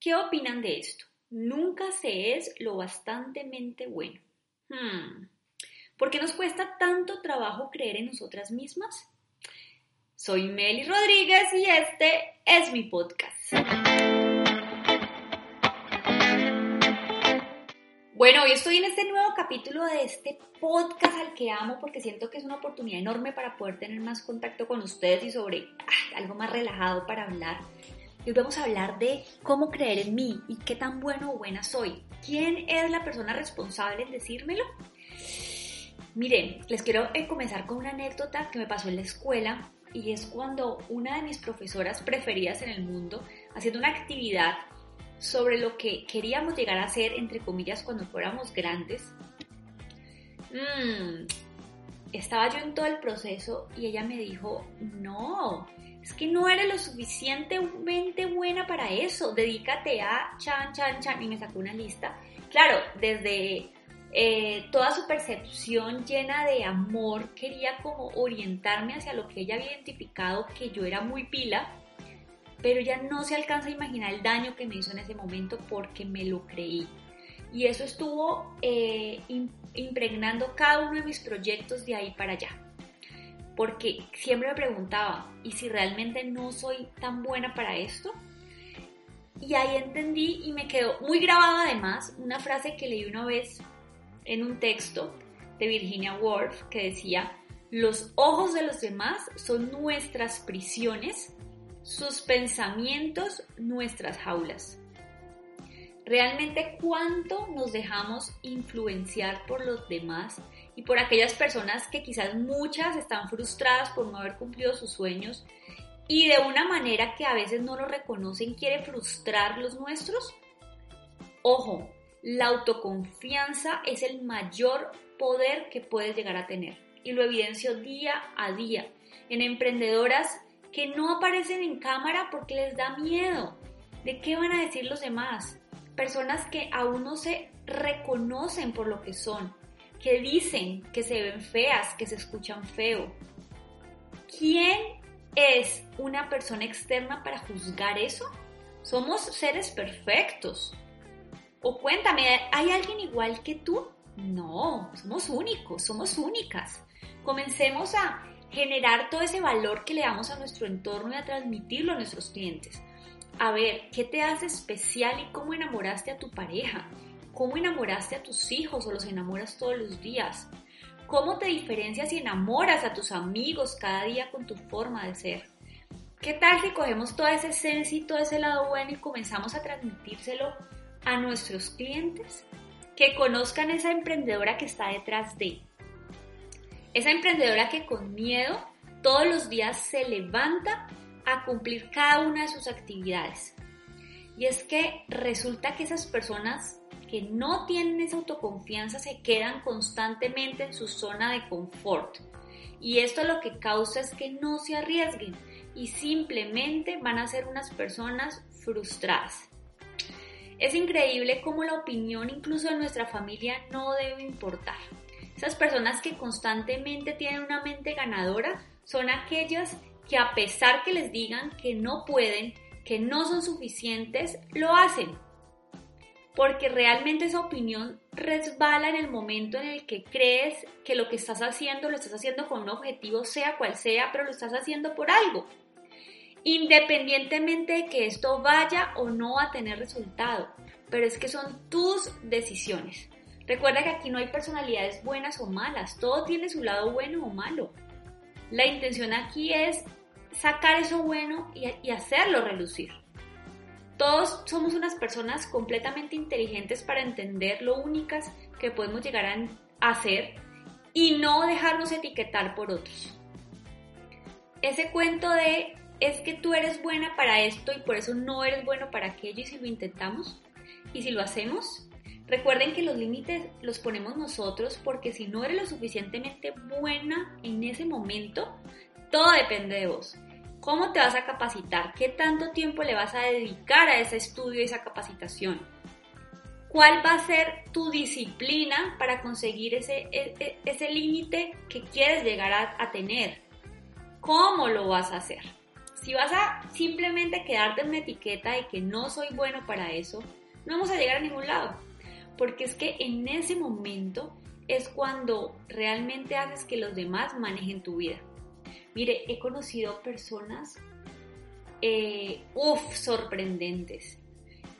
¿Qué opinan de esto? Nunca se es lo bastantemente bueno. Hmm. ¿Por qué nos cuesta tanto trabajo creer en nosotras mismas? Soy Meli Rodríguez y este es mi podcast. Bueno, hoy estoy en este nuevo capítulo de este podcast al que amo porque siento que es una oportunidad enorme para poder tener más contacto con ustedes y sobre algo más relajado para hablar Hoy vamos a hablar de cómo creer en mí y qué tan bueno o buena soy. ¿Quién es la persona responsable en decírmelo? Miren, les quiero eh, comenzar con una anécdota que me pasó en la escuela y es cuando una de mis profesoras preferidas en el mundo, haciendo una actividad sobre lo que queríamos llegar a hacer, entre comillas, cuando fuéramos grandes, mmm, estaba yo en todo el proceso y ella me dijo, no, es que no eres lo suficientemente buena para eso, dedícate a chan, chan, chan, y me sacó una lista. Claro, desde eh, toda su percepción llena de amor, quería como orientarme hacia lo que ella había identificado que yo era muy pila, pero ya no se alcanza a imaginar el daño que me hizo en ese momento porque me lo creí. Y eso estuvo eh, impregnando cada uno de mis proyectos de ahí para allá porque siempre me preguntaba, ¿y si realmente no soy tan buena para esto? Y ahí entendí y me quedó muy grabada además una frase que leí una vez en un texto de Virginia Woolf que decía, los ojos de los demás son nuestras prisiones, sus pensamientos nuestras jaulas. Realmente cuánto nos dejamos influenciar por los demás y por aquellas personas que quizás muchas están frustradas por no haber cumplido sus sueños y de una manera que a veces no lo reconocen quiere frustrar los nuestros? Ojo, la autoconfianza es el mayor poder que puedes llegar a tener y lo evidencio día a día en emprendedoras que no aparecen en cámara porque les da miedo. ¿De qué van a decir los demás? Personas que aún no se reconocen por lo que son que dicen que se ven feas, que se escuchan feo. ¿Quién es una persona externa para juzgar eso? Somos seres perfectos. O cuéntame, ¿hay alguien igual que tú? No, somos únicos, somos únicas. Comencemos a generar todo ese valor que le damos a nuestro entorno y a transmitirlo a nuestros clientes. A ver, ¿qué te hace especial y cómo enamoraste a tu pareja? ¿Cómo enamoraste a tus hijos o los enamoras todos los días? ¿Cómo te diferencias y enamoras a tus amigos cada día con tu forma de ser? ¿Qué tal si cogemos toda esa esencia y todo ese lado bueno y comenzamos a transmitírselo a nuestros clientes? Que conozcan esa emprendedora que está detrás de. Esa emprendedora que con miedo todos los días se levanta a cumplir cada una de sus actividades. Y es que resulta que esas personas que no tienen esa autoconfianza se quedan constantemente en su zona de confort. Y esto lo que causa es que no se arriesguen y simplemente van a ser unas personas frustradas. Es increíble cómo la opinión incluso de nuestra familia no debe importar. Esas personas que constantemente tienen una mente ganadora son aquellas que a pesar que les digan que no pueden, que no son suficientes, lo hacen porque realmente esa opinión resbala en el momento en el que crees que lo que estás haciendo lo estás haciendo con un objetivo, sea cual sea, pero lo estás haciendo por algo. Independientemente de que esto vaya o no a tener resultado, pero es que son tus decisiones. Recuerda que aquí no hay personalidades buenas o malas, todo tiene su lado bueno o malo. La intención aquí es sacar eso bueno y, y hacerlo relucir. Todos somos unas personas completamente inteligentes para entender lo únicas que podemos llegar a hacer y no dejarnos etiquetar por otros. Ese cuento de es que tú eres buena para esto y por eso no eres bueno para aquello y si lo intentamos y si lo hacemos, recuerden que los límites los ponemos nosotros porque si no eres lo suficientemente buena en ese momento, todo depende de vos. ¿Cómo te vas a capacitar? ¿Qué tanto tiempo le vas a dedicar a ese estudio y esa capacitación? ¿Cuál va a ser tu disciplina para conseguir ese, e, e, ese, límite que quieres llegar a, a tener? ¿Cómo lo vas a hacer? Si vas a simplemente quedarte en una etiqueta de que no soy bueno para eso, no vamos a llegar a ningún lado. Porque es que en ese momento es cuando realmente haces que los demás manejen tu vida. Mire, he conocido personas, eh, uff, sorprendentes,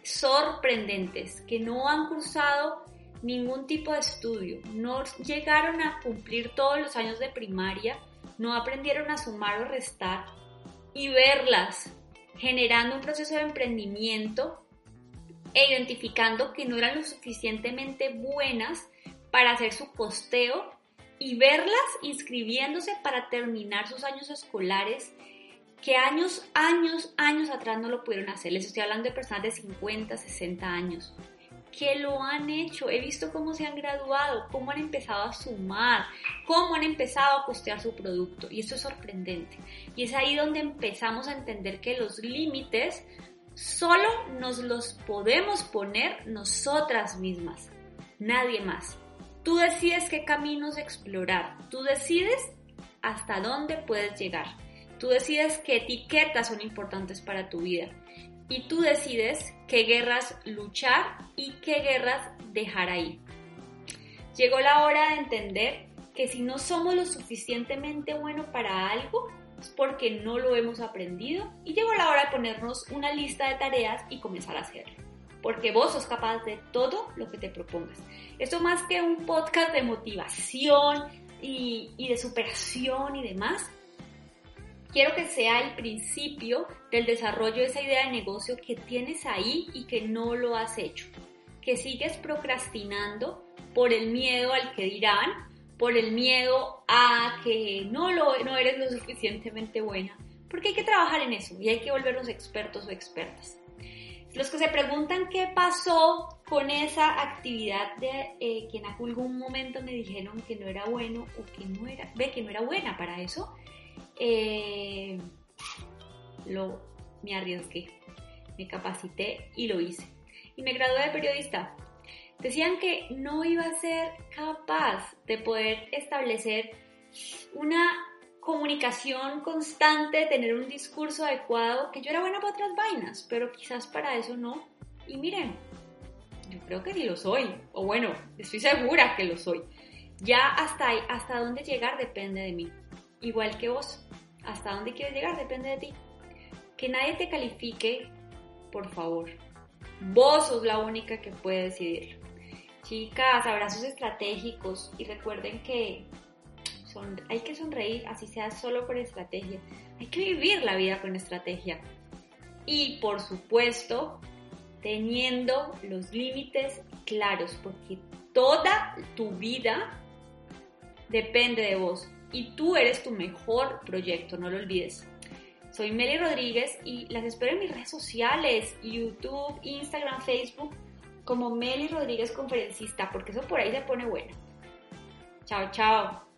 sorprendentes, que no han cursado ningún tipo de estudio, no llegaron a cumplir todos los años de primaria, no aprendieron a sumar o restar y verlas generando un proceso de emprendimiento e identificando que no eran lo suficientemente buenas para hacer su costeo y verlas inscribiéndose para terminar sus años escolares que años, años, años atrás no lo pudieron hacer. Les estoy hablando de personas de 50, 60 años que lo han hecho. He visto cómo se han graduado, cómo han empezado a sumar, cómo han empezado a costear su producto. Y esto es sorprendente. Y es ahí donde empezamos a entender que los límites solo nos los podemos poner nosotras mismas, nadie más. Tú decides qué caminos explorar, tú decides hasta dónde puedes llegar, tú decides qué etiquetas son importantes para tu vida. Y tú decides qué guerras luchar y qué guerras dejar ahí. Llegó la hora de entender que si no somos lo suficientemente buenos para algo, es porque no lo hemos aprendido. Y llegó la hora de ponernos una lista de tareas y comenzar a hacerlo porque vos sos capaz de todo lo que te propongas. Esto más que un podcast de motivación y, de superación y demás, quiero que sea el principio del desarrollo de esa idea de negocio que tienes ahí y que no lo has hecho, que sigues procrastinando por el miedo al que dirán, por el miedo a que no, lo, no eres lo suficientemente buena, porque hay que trabajar en eso y hay que volvernos expertos o expertas. Los que se preguntan qué pasó con esa actividad de eh, que en algún momento me dijeron que no era bueno o que no era, ve que no era buena para eso, eh, lo, me arriesgué, me capacité y lo hice. Y me gradué de periodista. Decían que no iba a ser capaz de poder establecer una comunicación constante, tener un discurso adecuado, que yo era buena para otras vainas, pero quizás para eso no. Y miren, yo creo que sí lo soy, o bueno, estoy segura que lo soy. Ya hasta, ahí, hasta dónde llegar depende de mí, igual que vos. Hasta dónde quieres llegar depende de ti. Que nadie te califique, por favor. Vos sos la única que puede decidirlo. Chicas, abrazos estratégicos y recuerden que hay que sonreír, así sea solo por estrategia. Hay que vivir la vida con estrategia. Y por supuesto, teniendo los límites claros, porque toda tu vida depende de vos y tú eres tu mejor proyecto, no lo olvides. Soy Meli Rodríguez y las espero en mis redes sociales, YouTube, Instagram, Facebook, como Meli Rodríguez Conferencista, porque eso por ahí se pone bueno. Chao, chao.